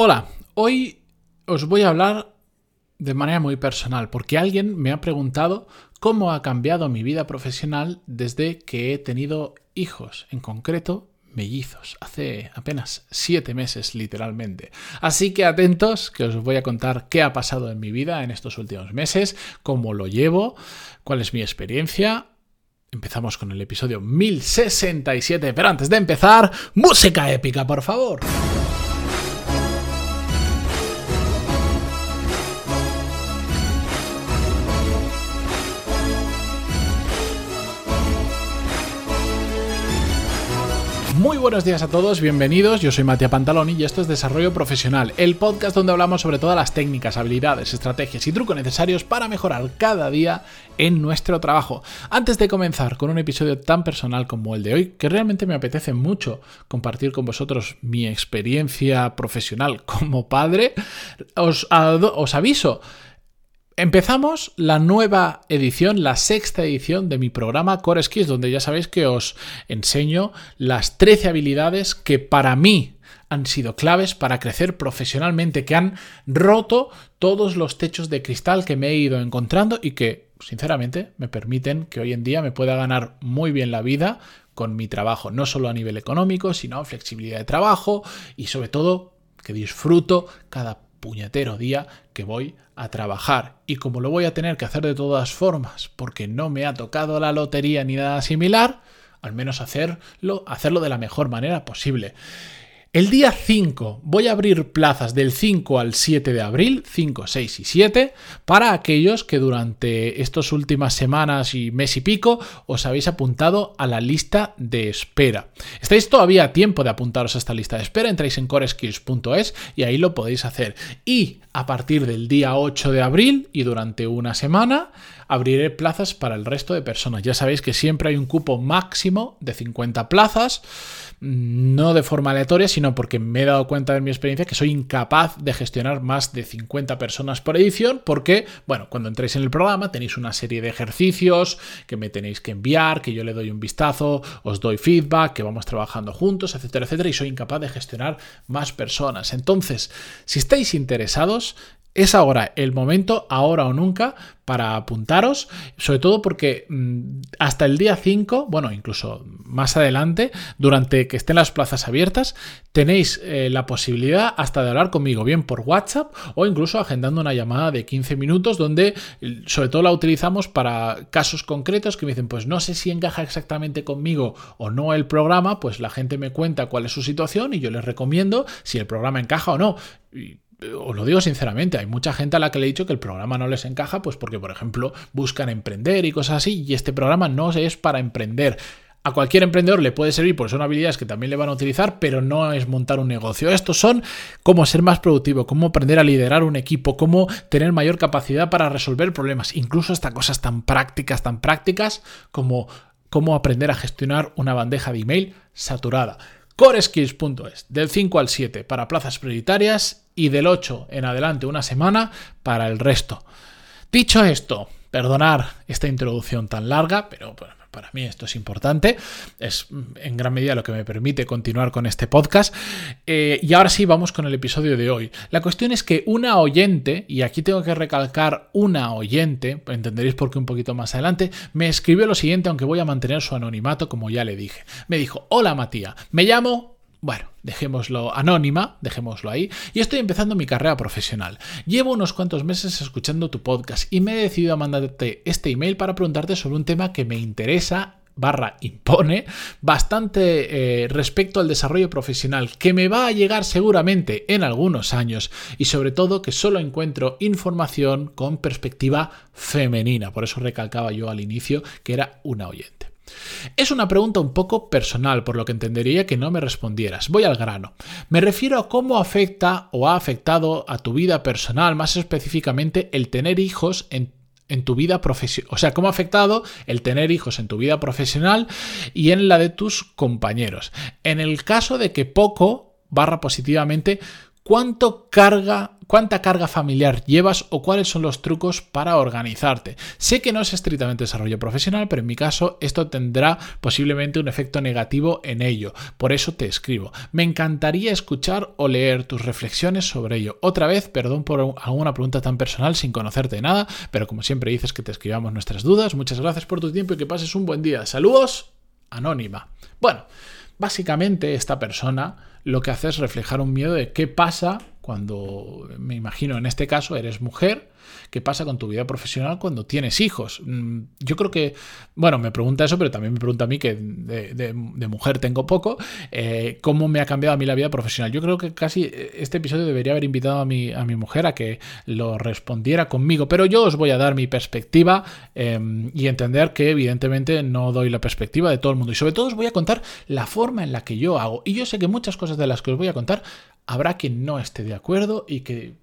Hola, hoy os voy a hablar de manera muy personal, porque alguien me ha preguntado cómo ha cambiado mi vida profesional desde que he tenido hijos, en concreto mellizos, hace apenas siete meses literalmente. Así que atentos, que os voy a contar qué ha pasado en mi vida en estos últimos meses, cómo lo llevo, cuál es mi experiencia. Empezamos con el episodio 1067, pero antes de empezar, música épica, por favor. Muy buenos días a todos, bienvenidos. Yo soy Matías Pantaloni y esto es Desarrollo Profesional, el podcast donde hablamos sobre todas las técnicas, habilidades, estrategias y trucos necesarios para mejorar cada día en nuestro trabajo. Antes de comenzar con un episodio tan personal como el de hoy, que realmente me apetece mucho compartir con vosotros mi experiencia profesional como padre, os, os aviso Empezamos la nueva edición, la sexta edición de mi programa Core Skills, donde ya sabéis que os enseño las 13 habilidades que para mí han sido claves para crecer profesionalmente, que han roto todos los techos de cristal que me he ido encontrando y que, sinceramente, me permiten que hoy en día me pueda ganar muy bien la vida con mi trabajo, no solo a nivel económico, sino flexibilidad de trabajo y sobre todo que disfruto cada puñetero día que voy a trabajar. Y como lo voy a tener que hacer de todas formas, porque no me ha tocado la lotería ni nada similar, al menos hacerlo, hacerlo de la mejor manera posible. El día 5 voy a abrir plazas del 5 al 7 de abril, 5, 6 y 7, para aquellos que durante estas últimas semanas y mes y pico os habéis apuntado a la lista de espera. Estáis todavía a tiempo de apuntaros a esta lista de espera, entráis en coreskills.es y ahí lo podéis hacer. Y a partir del día 8 de abril y durante una semana abriré plazas para el resto de personas. Ya sabéis que siempre hay un cupo máximo de 50 plazas no de forma aleatoria, sino porque me he dado cuenta de mi experiencia que soy incapaz de gestionar más de 50 personas por edición, porque, bueno, cuando entréis en el programa tenéis una serie de ejercicios que me tenéis que enviar, que yo le doy un vistazo, os doy feedback, que vamos trabajando juntos, etcétera, etcétera, y soy incapaz de gestionar más personas. Entonces, si estáis interesados, es ahora el momento, ahora o nunca, para apuntaros, sobre todo porque mm, hasta el día 5, bueno, incluso más adelante, durante que estén las plazas abiertas, tenéis eh, la posibilidad hasta de hablar conmigo, bien por WhatsApp o incluso agendando una llamada de 15 minutos donde sobre todo la utilizamos para casos concretos que me dicen, pues no sé si encaja exactamente conmigo o no el programa, pues la gente me cuenta cuál es su situación y yo les recomiendo si el programa encaja o no os lo digo sinceramente, hay mucha gente a la que le he dicho que el programa no les encaja, pues porque, por ejemplo, buscan emprender y cosas así, y este programa no es para emprender. A cualquier emprendedor le puede servir porque son habilidades que también le van a utilizar, pero no es montar un negocio. Estos son cómo ser más productivo, cómo aprender a liderar un equipo, cómo tener mayor capacidad para resolver problemas, incluso hasta cosas tan prácticas, tan prácticas como cómo aprender a gestionar una bandeja de email saturada coreskills.es, del 5 al 7 para plazas prioritarias y del 8 en adelante una semana para el resto. Dicho esto, perdonar esta introducción tan larga, pero para mí esto es importante, es en gran medida lo que me permite continuar con este podcast. Eh, y ahora sí, vamos con el episodio de hoy. La cuestión es que una oyente, y aquí tengo que recalcar una oyente, entenderéis por qué un poquito más adelante, me escribió lo siguiente, aunque voy a mantener su anonimato como ya le dije. Me dijo, hola Matías, me llamo bueno, dejémoslo anónima, dejémoslo ahí, y estoy empezando mi carrera profesional. Llevo unos cuantos meses escuchando tu podcast y me he decidido a mandarte este email para preguntarte sobre un tema que me interesa barra impone bastante eh, respecto al desarrollo profesional que me va a llegar seguramente en algunos años y sobre todo que solo encuentro información con perspectiva femenina. Por eso recalcaba yo al inicio que era una oyente. Es una pregunta un poco personal, por lo que entendería que no me respondieras. Voy al grano. Me refiero a cómo afecta o ha afectado a tu vida personal, más específicamente el tener hijos en tu vida profesional, o sea, cómo ha afectado el tener hijos en tu vida profesional y en la de tus compañeros. En el caso de que poco barra positivamente, ¿cuánto carga cuánta carga familiar llevas o cuáles son los trucos para organizarte. Sé que no es estrictamente desarrollo profesional, pero en mi caso esto tendrá posiblemente un efecto negativo en ello. Por eso te escribo. Me encantaría escuchar o leer tus reflexiones sobre ello. Otra vez, perdón por alguna pregunta tan personal sin conocerte de nada, pero como siempre dices que te escribamos nuestras dudas. Muchas gracias por tu tiempo y que pases un buen día. Saludos, anónima. Bueno, básicamente esta persona lo que hace es reflejar un miedo de qué pasa cuando, me imagino en este caso, eres mujer, ¿qué pasa con tu vida profesional cuando tienes hijos? Mm, yo creo que, bueno, me pregunta eso, pero también me pregunta a mí, que de, mujer tengo poco, eh, ¿cómo me ha cambiado a mí la vida profesional? Yo creo que casi eh, este episodio debería haber invitado a mi, a mi mujer a que lo respondiera conmigo, pero yo os voy a dar mi perspectiva em, y entender que evidentemente no doy la perspectiva de todo el mundo y sobre todo os voy a contar la forma en la que yo hago. Y yo sé que muchas cosas de las que os voy a contar habrá quien no esté de acuerdo y que...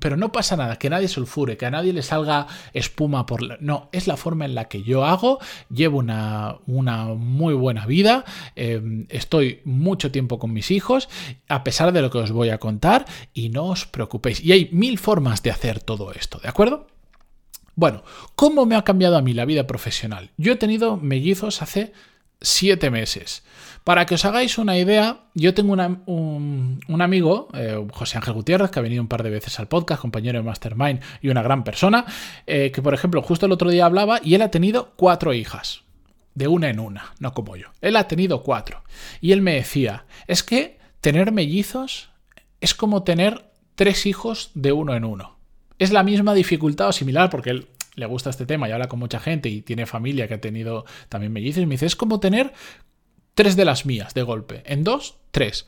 Pero no pasa nada, que nadie sulfure, que a nadie le salga espuma por... La... No, es la forma en la que yo hago, llevo una, una muy buena vida, em, estoy mucho tiempo con mis hijos, a pesar de lo que os voy a contar, y no os preocupéis. Y hay mil formas de hacer todo esto, ¿de acuerdo? Bueno, ¿cómo me ha cambiado a mí la vida profesional? Yo he tenido mellizos hace siete meses. Para que os hagáis una idea, yo tengo un, amigo, eh, José Ángel Gutiérrez, que ha venido un par de veces al podcast, compañero de Mastermind y una gran persona, eh, que por ejemplo justo el otro día hablaba y él ha tenido cuatro hijas, de una en una, no como yo. Él ha tenido cuatro. Y él me decía, es que tener mellizos es como tener tres hijos de uno en uno. Es la misma dificultad o similar porque él le gusta este tema y habla con mucha gente y tiene familia que ha tenido también mellizos. Me dice, es como tener tres de las mías de golpe. En dos, tres.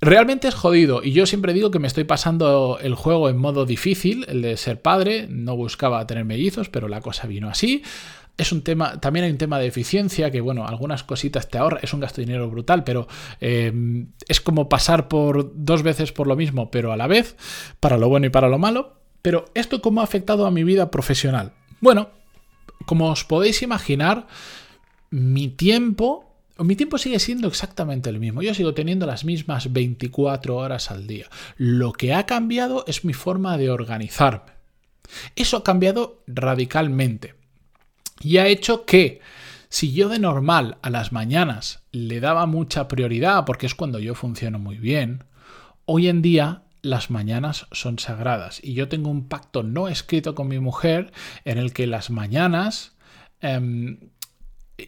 Realmente es jodido y yo siempre digo que me estoy pasando el juego en modo difícil, el de ser padre, no buscaba tener mellizos, pero la cosa vino así. Es un tema, también hay un tema de eficiencia que, bueno, algunas cositas te ahorra, es un gasto de dinero brutal, pero eh, es como pasar por dos veces por lo mismo, pero a la vez, para lo bueno y para lo malo. Pero esto cómo ha afectado a mi vida profesional. Bueno, como os podéis imaginar, mi tiempo mi tiempo sigue siendo exactamente el mismo. Yo sigo teniendo las mismas 24 horas al día. Lo que ha cambiado es mi forma de organizarme. Eso ha cambiado radicalmente. Y ha hecho que si yo de normal a las mañanas le daba mucha prioridad porque es cuando yo funciono muy bien, hoy en día las mañanas son sagradas y yo tengo un pacto no escrito con mi mujer en el que las mañanas em,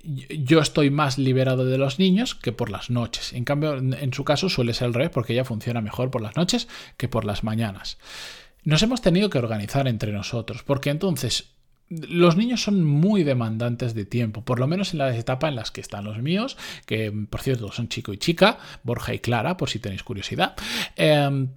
yo estoy más liberado de los niños que por las noches. En cambio, en su caso suele ser el revés porque ella funciona mejor por las noches que por las mañanas. Nos hemos tenido que organizar entre nosotros porque entonces los niños son muy demandantes de tiempo, por lo menos en la etapa en las que están los míos, que por cierto son chico y chica, Borja y Clara, por si tenéis curiosidad. Em,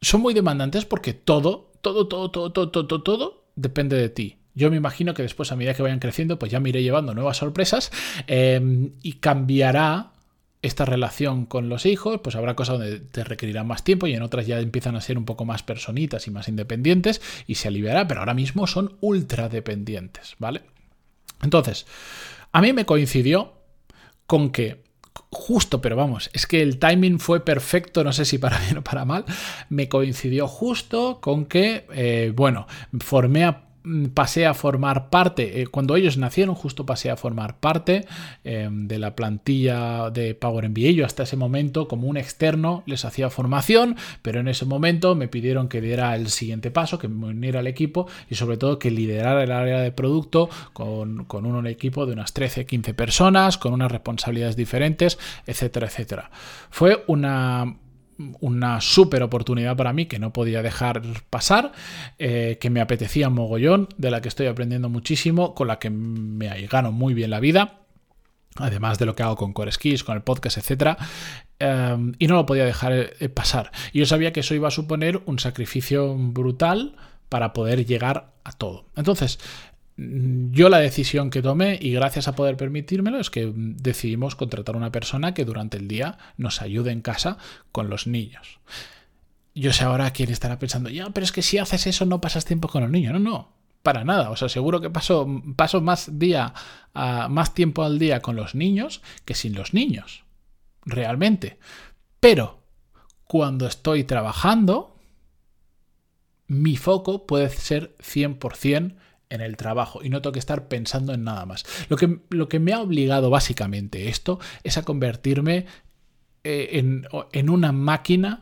son muy demandantes porque todo, todo, todo, todo, todo, todo, todo depende de ti. Yo me imagino que después, a medida que vayan creciendo, pues ya me iré llevando nuevas sorpresas em, y cambiará esta relación con los hijos, pues habrá cosas donde te requerirán más tiempo y en otras ya empiezan a ser un poco más personitas y más independientes y se aliviará, pero ahora mismo son ultra dependientes, ¿vale? Entonces, a mí me coincidió con que justo, pero vamos, es que el timing fue perfecto, no sé si para bien o para mal, me coincidió justo con que, eh, bueno, formé a pasé a formar parte, eh, cuando ellos nacieron, justo pasé a formar parte em, de la plantilla de Power MBA. Yo hasta ese momento, como un externo, les hacía formación, pero en ese momento me pidieron que diera el siguiente paso, que me uniera al equipo y sobre todo que liderara el área de producto con, con un equipo de unas 13, 15 personas, con unas responsabilidades diferentes, etcétera, etcétera. Fue una una súper oportunidad para mí que no podía dejar pasar, eh, que me apetecía mogollón, de la que estoy aprendiendo muchísimo, con la que me gano muy bien la vida. Además de lo que hago con Core Skills, con el podcast, etc. Em, y no lo podía dejar eh, pasar. Y yo sabía que eso iba a suponer un sacrificio brutal para poder llegar a todo. Entonces, yo la decisión que tomé, y gracias a poder permitírmelo, es que decidimos contratar a una persona que durante el día nos ayude en casa con los niños. Yo sé ahora quién estará pensando, ya, pero es que si haces eso no pasas tiempo con los niños. No, no, para nada. O sea, seguro que paso, paso más, día, más tiempo al día con los niños que sin los niños. Realmente. Pero cuando estoy trabajando, mi foco puede ser 100% en el trabajo y no tengo que estar pensando en nada más. Lo que, lo que me ha obligado básicamente esto es a convertirme eh, en, en una máquina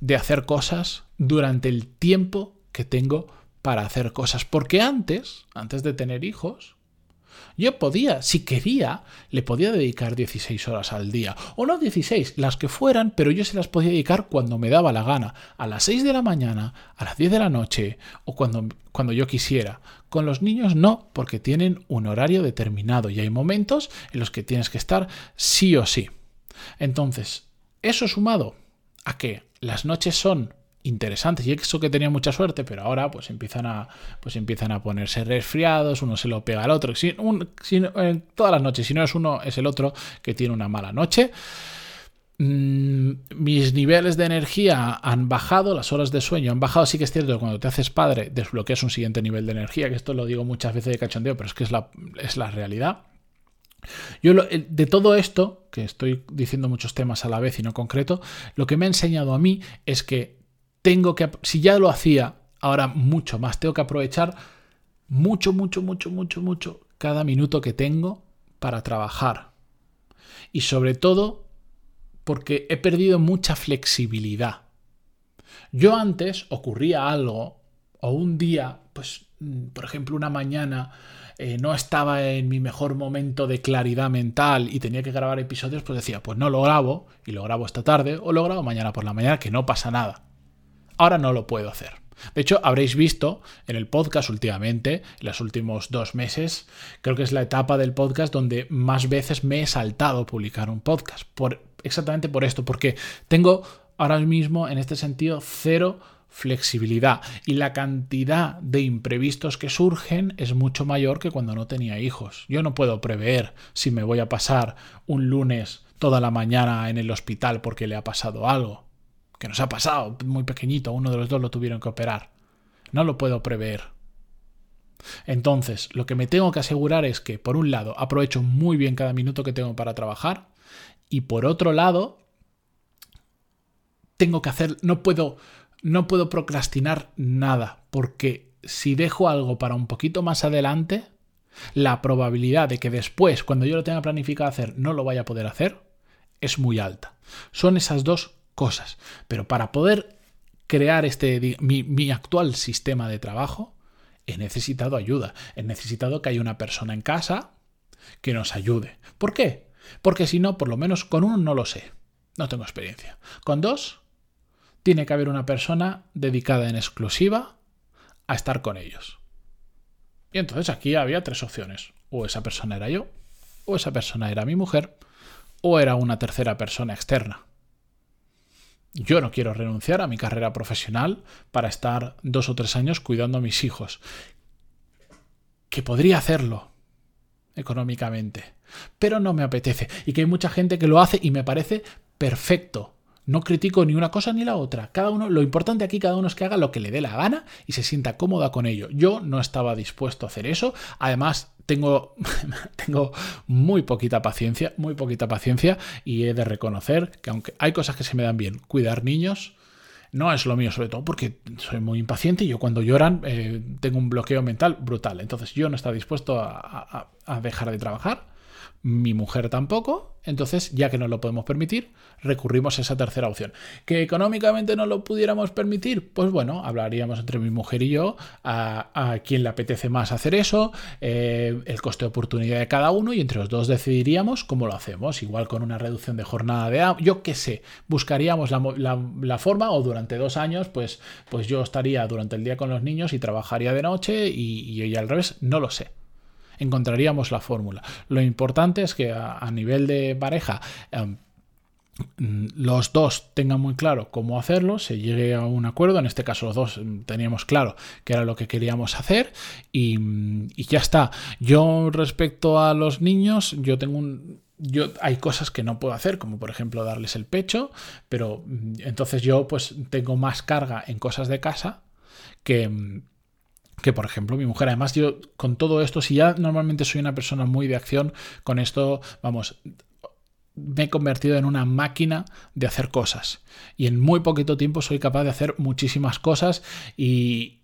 de hacer cosas durante el tiempo que tengo para hacer cosas. Porque antes, antes de tener hijos, yo podía, si quería, le podía dedicar 16 horas al día. O no 16, las que fueran, pero yo se las podía dedicar cuando me daba la gana. A las 6 de la mañana, a las 10 de la noche o cuando, cuando yo quisiera. Con los niños no, porque tienen un horario determinado y hay momentos en los que tienes que estar sí o sí. Entonces, eso sumado a que las noches son interesantes y eso que tenía mucha suerte, pero ahora pues empiezan a, pues empiezan a ponerse resfriados, uno se lo pega al otro, si, todas las noches, si no es uno, es el otro que tiene una mala noche. Mm, mis niveles de energía han bajado, las horas de sueño han bajado. Sí que es cierto que cuando te haces padre desbloqueas un siguiente nivel de energía, que esto lo digo muchas veces de cachondeo, pero es que es la, es la realidad. Yo de todo esto, que estoy diciendo muchos temas a la vez y no concreto, lo que me ha enseñado a mí es que tengo que, si ya lo hacía, ahora mucho más, tengo que aprovechar mucho, mucho, mucho, mucho, mucho cada minuto que tengo para trabajar. Y sobre todo porque he perdido mucha flexibilidad. Yo antes ocurría algo, o un día, pues, mm, por ejemplo, una mañana, eh, no estaba en mi mejor momento de claridad mental y tenía que grabar episodios, pues decía, pues no lo grabo y lo grabo esta tarde o lo grabo mañana por la mañana, que no pasa nada. Ahora no lo puedo hacer. De hecho, habréis visto en el podcast últimamente, en los últimos dos meses, creo que es la etapa del podcast donde más veces me he saltado publicar un podcast. Por, exactamente por esto, porque tengo ahora mismo en este sentido cero flexibilidad y la cantidad de imprevistos que surgen es mucho mayor que cuando no tenía hijos. Yo no puedo prever si me voy a pasar un lunes toda la mañana en el hospital porque le ha pasado algo que nos ha pasado, muy pequeñito, uno de los dos lo tuvieron que operar. No lo puedo prever. Entonces, lo que me tengo que asegurar es que, por un lado, aprovecho muy bien cada minuto que tengo para trabajar y por otro lado, tengo que hacer, no puedo, no puedo procrastinar nada, porque si dejo algo para un poquito más adelante, la probabilidad de que después, cuando yo lo tenga planificado hacer, no lo vaya a poder hacer, es muy alta. Son esas dos cosas. Pero para poder crear este, mi, actual sistema de trabajo, he necesitado ayuda. He necesitado que haya una persona en casa que nos ayude. ¿Por qué? Porque si no, por lo menos con uno no lo sé. No tengo experiencia. Con dos, tiene que haber una persona dedicada en exclusiva a estar con ellos. Y entonces aquí había tres opciones. O esa persona era yo, o esa persona era mi mujer, o era una tercera persona externa. Yo no quiero renunciar a mi carrera profesional para estar dos o tres años cuidando a mis hijos. Que podría hacerlo económicamente, pero no me apetece. Y que hay mucha gente que lo hace y me parece perfecto. No critico ni una cosa ni la otra. Cada uno, lo importante aquí, cada uno es que haga lo que le dé la gana y se sienta cómoda con ello. Yo no estaba dispuesto a hacer eso. Además, tengo, tengo muy poquita paciencia, muy poquita paciencia y he de reconocer que aunque hay cosas que se me dan bien, cuidar niños no es lo mío, sobre todo porque soy muy impaciente y yo cuando lloran eh, tengo un bloqueo mental brutal. Entonces yo no estaba dispuesto a dejar de trabajar mi mujer tampoco, entonces ya que no lo podemos permitir, recurrimos a esa tercera opción. ¿Que económicamente no lo pudiéramos permitir? Pues bueno, hablaríamos entre mi mujer y yo a, a quién le apetece más hacer eso, eh, el coste de oportunidad de cada uno y entre los dos decidiríamos cómo lo hacemos, igual con una reducción de jornada de... Yo qué sé, buscaríamos la, forma o durante dos años, pues, pues yo estaría durante el día con los niños y trabajaría de noche y, y ella al revés, no lo sé encontraríamos la fórmula. Lo importante es que a, nivel de pareja em, los dos tengan muy claro cómo hacerlo, se llegue a un acuerdo, en este caso los dos em, teníamos claro qué era lo que queríamos hacer y, y, ya está. Yo respecto a los niños, yo tengo un... Yo, hay cosas que no puedo hacer, como por ejemplo darles el pecho, pero mm, entonces yo pues tengo más carga en cosas de casa que, que por ejemplo mi mujer. Además, yo con todo esto, si ya normalmente soy una persona muy de acción, con esto, vamos, me he convertido en una máquina de hacer cosas. Y en muy poquito tiempo soy capaz de hacer muchísimas cosas y,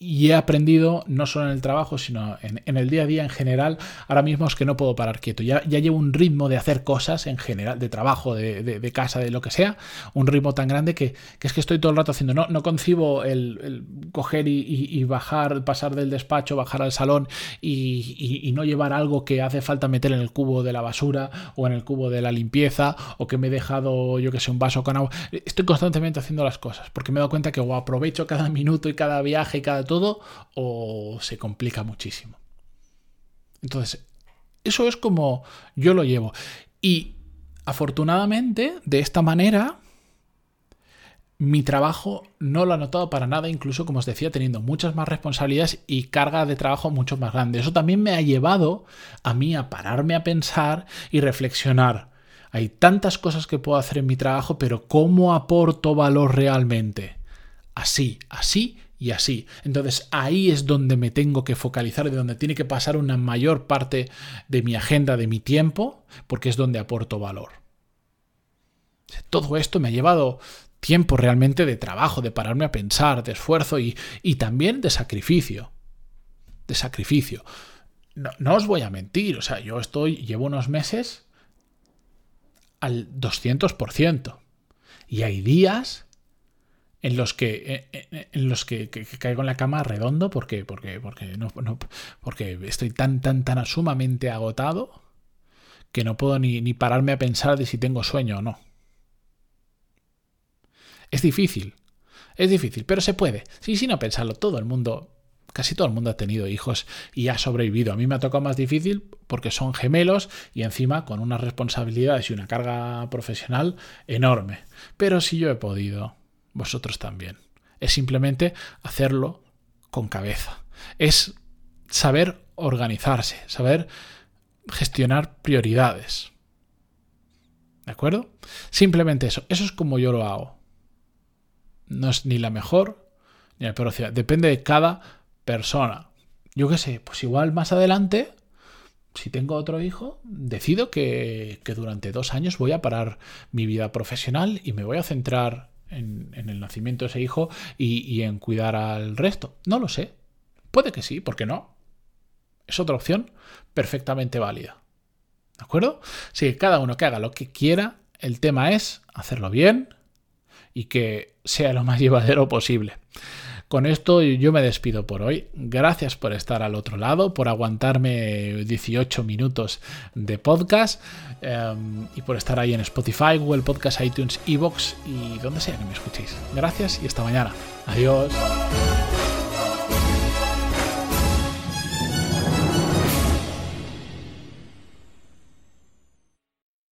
y he aprendido, no solo en el trabajo, sino en, el día a día en general, ahora mismo es que no puedo parar quieto. Ya, ya llevo un ritmo de hacer cosas en general, de trabajo, de, casa, de lo que sea, un ritmo tan grande que, es que estoy todo el rato haciendo. No, no concibo el, coger y, bajar, pasar del despacho, bajar al salón y, no llevar algo que hace falta meter en el cubo de la basura o en el cubo de la limpieza o que me he dejado, yo que sé, un vaso con agua. Estoy constantemente haciendo las cosas porque me he dado cuenta que o aprovecho cada minuto y cada viaje y cada todo o se complica muchísimo. Entonces, eso es como yo lo llevo. Y afortunadamente, de esta manera, mi trabajo no lo ha notado para nada, incluso como os decía, teniendo muchas más responsabilidades y carga de trabajo mucho más grande. Eso también me ha llevado a mí a pararme a pensar y reflexionar. Hay tantas cosas que puedo hacer en mi trabajo, pero ¿cómo aporto valor realmente? Así, así y así. Entonces ahí es donde me tengo que focalizar, de donde tiene que pasar una mayor parte de mi agenda, de mi tiempo, porque es donde aporto valor. Todo esto me ha llevado tiempo realmente de trabajo, de pararme a pensar, de esfuerzo y, también de sacrificio. De sacrificio. No, no, os voy a mentir, o sea, yo estoy, llevo unos meses al 200%. Y hay días en los que, eh, eh, en los que, caigo en la cama redondo porque, porque, porque, no, porque estoy tan, tan, tan sumamente agotado que no puedo ni, ni pararme a pensar de si tengo sueño o no. Es difícil, es difícil, pero se puede. Sí, sí, no pensarlo. Todo el mundo, casi todo el mundo ha tenido hijos y ha sobrevivido. A mí me ha tocado más difícil porque son gemelos y encima con unas responsabilidades y una carga profesional enorme. Pero si yo he podido, vosotros también. Es simplemente hacerlo con cabeza. Es saber organizarse, saber gestionar prioridades. ¿De acuerdo? Simplemente eso. Eso es como yo lo hago. No es ni la mejor ni la peor Depende de cada persona. Yo qué sé, pues igual más adelante, si tengo otro hijo, decido que, que durante dos años voy a parar mi vida profesional y me voy a centrar en, el nacimiento de ese hijo y, en cuidar al resto. No lo sé. Puede que sí, ¿por qué no? Es otra opción perfectamente válida. ¿De acuerdo? Sí, cada uno que haga lo que quiera, el tema es hacerlo bien y que sea lo más llevadero posible. Con esto yo me despido por hoy. Gracias por estar al otro lado, por aguantarme 18 minutos de podcast em, y por estar ahí en Spotify, Google Podcast, iTunes, Evox y donde sea que me escuchéis. Gracias y hasta mañana. Adiós.